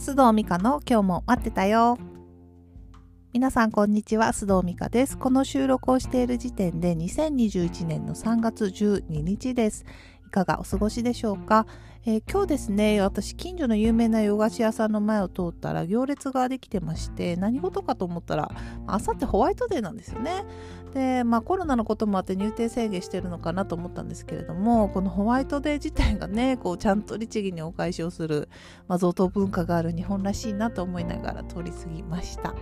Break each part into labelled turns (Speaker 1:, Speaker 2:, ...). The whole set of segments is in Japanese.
Speaker 1: 須藤美香の今日も待ってたよ。皆さんこんにちは須藤美香です。この収録をしている時点で2021年の3月12日です。いかがお過ごしでしょうか、えー、今日ですね私近所の有名な洋菓子屋さんの前を通ったら行列ができてまして何事かと思ったらあさってホワイトデーなんですよねでまあコロナのこともあって入店制限してるのかなと思ったんですけれどもこのホワイトデー自体がねこうちゃんと律儀にお返しをする、まあ、贈答文化がある日本らしいなと思いながら通り過ぎました。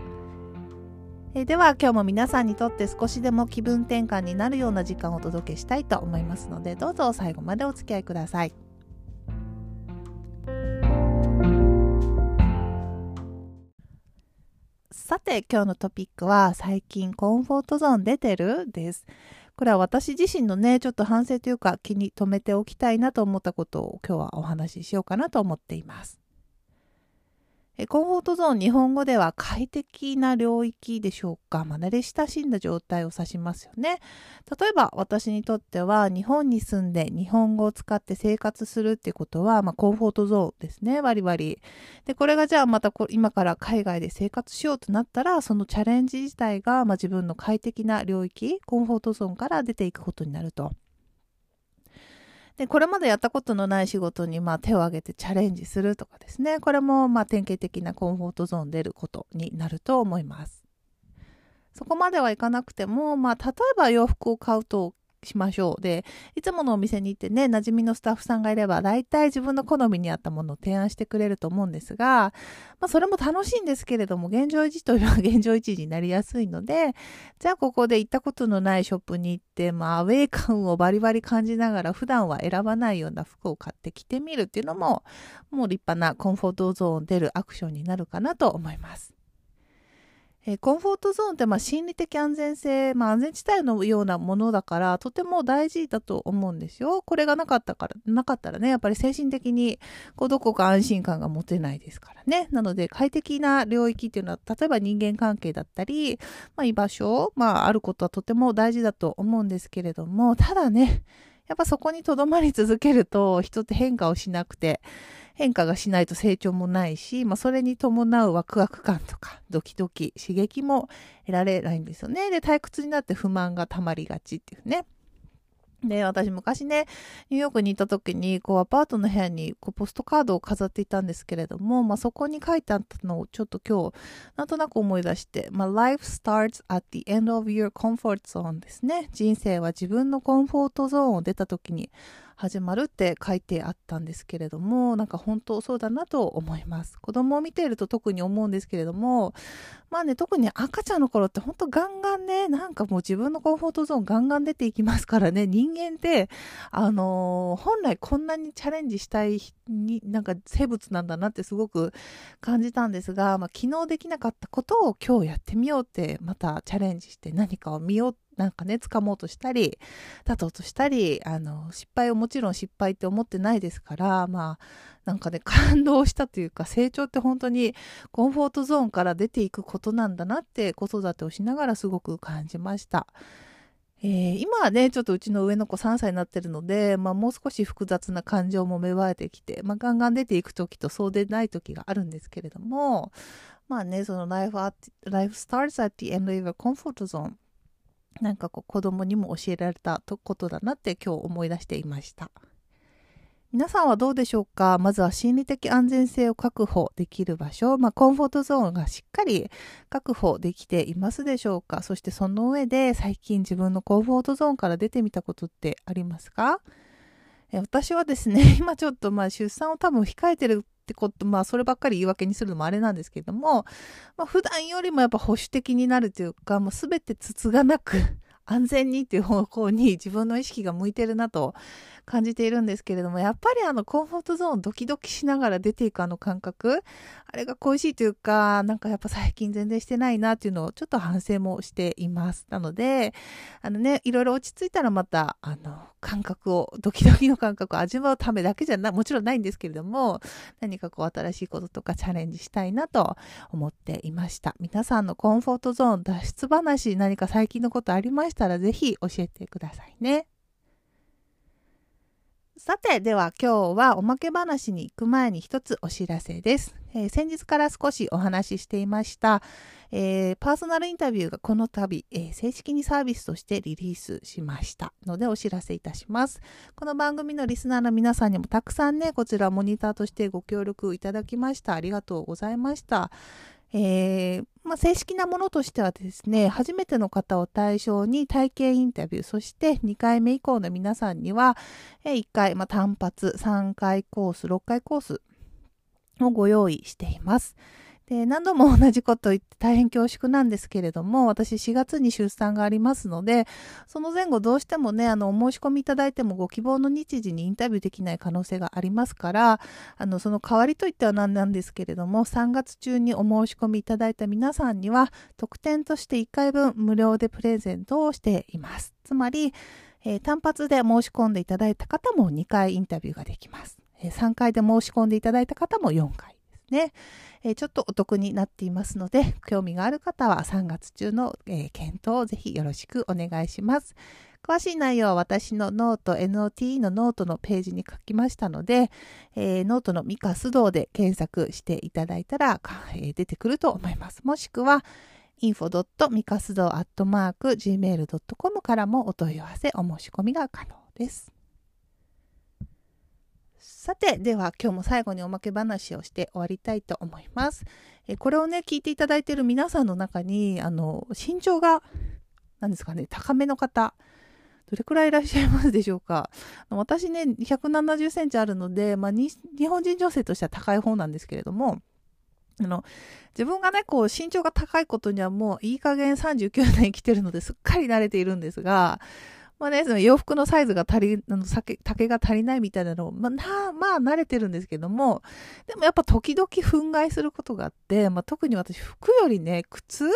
Speaker 1: えでは今日も皆さんにとって少しでも気分転換になるような時間をお届けしたいと思いますのでどうぞ最後までお付き合いください。さて今日のトピックは最近コンフォートゾーン出てる？です。これは私自身のねちょっと反省というか気に留めておきたいなと思ったことを今日はお話ししようかなと思っています。コンフォートゾーン日本語では快適な領域でしょうか、まあ、慣れ親しんだ状態を指しますよね。例えば私にとっては日本に住んで日本語を使って生活するっていうことは、まあ、コンフォートゾーンですね割々。でこれがじゃあまた今から海外で生活しようとなったらそのチャレンジ自体が、まあ、自分の快適な領域コンフォートゾーンから出ていくことになると。で、これまでやったことのない仕事にまあ手を挙げてチャレンジするとかですね。これもまあ典型的なコンフォートゾーン出ることになると思います。そこまではいかなくても、まあ例えば洋服を買うとしましょう。で、いつものお店に行ってね、馴染みのスタッフさんがいれば、大体自分の好みに合ったものを提案してくれると思うんですが、まあ、それも楽しいんですけれども、現状維持というのは 現状維持になりやすいので、じゃあここで行ったことのないショップに行って、まあ、アウェイ感をバリバリ感じながら、普段は選ばないような服を買って着てみるっていうのも、もう立派なコンフォートゾーン出るアクションになるかなと思います。え、コンフォートゾーンってまあ心理的安全性、まあ、安全地帯のようなものだからとても大事だと思うんですよ。これがなかったからなかったらねやっぱり精神的にこうどこか安心感が持てないですからね。なので快適な領域っていうのは例えば人間関係だったり、まあ、居場所、まあ、あることはとても大事だと思うんですけれどもただねやっぱそこにとどまり続けると人って変化をしなくて変化がしないと成長もないし、まあ、それに伴うワクワク感とかドキドキ刺激も得られないんですよね。で退屈になって不満がたまりがちっていうね。で、私昔ね、ニューヨークに行った時に、こう、アパートの部屋に、こう、ポストカードを飾っていたんですけれども、まあ、そこに書いてあったのをちょっと今日、なんとなく思い出して、まあ、life starts at the end of your comfort zone ですね。人生は自分のコンフォートゾーンを出た時に始まるって書いてあったんですけれどもなんか本当そうだなと思います。子供を見ていると特に思うんですけれどもまあね特に赤ちゃんの頃って本当ガンガンねなんかもう自分のコンフォートゾーンガンガン出ていきますからね人間ってあのー、本来こんなにチャレンジしたいになんか生物なんだなってすごく感じたんですが、まあ、昨日できなかったことを今日やってみようってまたチャレンジして何かを見ようってなんかね掴もうとしたり立とうとしたりあの失敗をもちろん失敗って思ってないですからまあなんかね感動したというか成長って本当にコンフォートゾーンから出ていくことなんだなって子育てをしながらすごく感じました。えー、今はね、ちょっとうちの上の子3歳になってるので、まあ、もう少し複雑な感情も芽生えてきて、まあ、ガンガン出ていく時とそうでない時があるんですけれども、まあね、その life, at, life starts at the end of your comfort zone なんかこう子供にも教えられたことだなって今日思い出していました。皆さんはどうでしょうか？まずは心理的安全性を確保できる場所、まあ、コンフォートゾーンがしっかり確保できていますでしょうか？そしてその上で最近自分のコンフォートゾーンから出てみたことってありますか？私はですね、今ちょっとまあ出産を多分控えてるってこと、まあそればっかり言い訳にするのもあれなんですけども、まあ普段よりもやっぱ保守的になるというか、もう全てつつがなく 安全にという方向に自分の意識が向いてるなと感じているんですけれども、やっぱりあのコンフォートゾーンドキドキしながら出ていくあの感覚、あれが恋しいというか、なんかやっぱ最近全然してないなっていうのをちょっと反省もしています。なので、あのね、いろいろ落ち着いたらまた、あの、感覚を、ドキドキの感覚を味わうためだけじゃな、もちろんないんですけれども、何かこう新しいこととかチャレンジしたいなと思っていました。皆さんのコンフォートゾーン脱出話、何か最近のことありましたら、ぜひ教えてくださいね。さて、では今日はおまけ話に行く前に一つお知らせです。えー、先日から少しお話ししていました、えー、パーソナルインタビューがこの度、えー、正式にサービスとしてリリースしましたのでお知らせいたします。この番組のリスナーの皆さんにもたくさんね、こちらモニターとしてご協力いただきました。ありがとうございました。えー、まあ、正式なものとしてはですね、初めての方を対象に体験インタビュー、そして2回目以降の皆さんには、え1回、まあ、単発、3回コース、6回コースをご用意しています。で、何度も同じこと言って大変恐縮なんですけれども、私4月に出産がありますので、その前後どうしてもね、あの、お申し込みいただいてもご希望の日時にインタビューできない可能性がありますから、あの、その代わりといっては何なんですけれども、3月中にお申し込みいただいた皆さんには、特典として1回分無料でプレゼントをしています。つまり、えー、単発で申し込んでいただいた方も2回インタビューができます。えー、3回で申し込んでいただいた方も4回。ね、えー、ちょっとお得になっていますので、興味がある方は3月中の、えー、検討をぜひよろしくお願いします。詳しい内容は私のノート NOTE のノートのページに書きましたので、えー、ノートのミカス道で検索していただいたら、えー、出てくると思います。もしくは info.mikasdo.gmail.com からもお問い合わせ、お申し込みが可能です。さて、では今日も最後におまけ話をして終わりたいと思います。えこれをね、聞いていただいている皆さんの中に、あの、身長が、何ですかね、高めの方、どれくらいいらっしゃいますでしょうか？私ね、170センチあるので、まあ、日本人女性としては高い方なんですけれども、あの、自分がね、こう、身長が高いことにはもういい加減39年生きてるのですっかり慣れているんですが、まあね、その洋服のサイズが足り、あの、丈が足りないみたいなのを、まあ、な、まあ、慣れてるんですけども、でもやっぱ時々憤慨することがあって、まあ、特に私、服よりね、靴？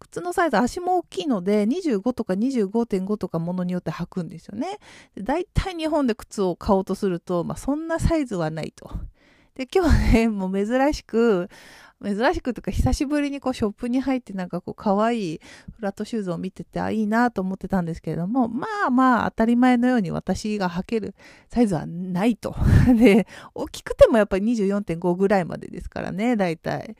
Speaker 1: 靴のサイズ、足も大きいので、25とか25.5とかものによって履くんですよね。で大体日本で靴を買おうとすると、まあ、そんなサイズはないと。で、今日はね、もう珍しく、珍しくとか久しぶりにこうショップに入ってなんかこう可愛いフラットシューズを見てて、あ、いいなと思ってたんですけれども、まあまあ当たり前のように私が履けるサイズはないと。で、大きくてもやっぱり24.5ぐらいまでですからね、大体。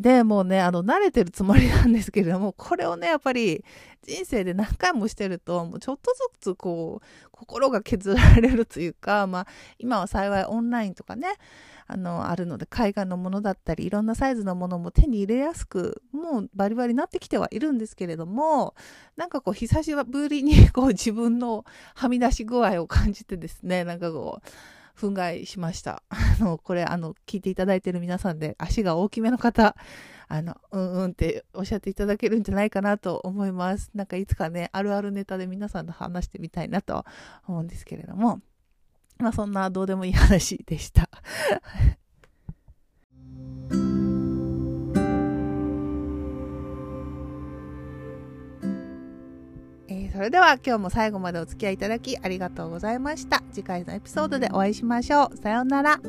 Speaker 1: で、もうね、あの、慣れてるつもりなんですけれども、これをね、やっぱり人生で何回もしてると、もうちょっとずつこう、心が削られるというか、まあ、今は幸いオンラインとかね、あの、あるので、海外のものだったり、いろんなサイズのものも手に入れやすく、もうバリバリなってきてはいるんですけれども、なんかこう、久しぶりにこう、自分のはみ出し具合を感じてですね、なんかこう、憤慨しました。あの、これ、あの、聞いていただいてる皆さんで、足が大きめの方、あの、うんうんっておっしゃっていただけるんじゃないかなと思います。なんかいつかね、あるあるネタで皆さんと話してみたいなと思うんですけれども、まあそんなどうでもいい話でした。それでは今日も最後までお付き合いいただきありがとうございました。次回のエピソードでお会いしましょう。さようなら。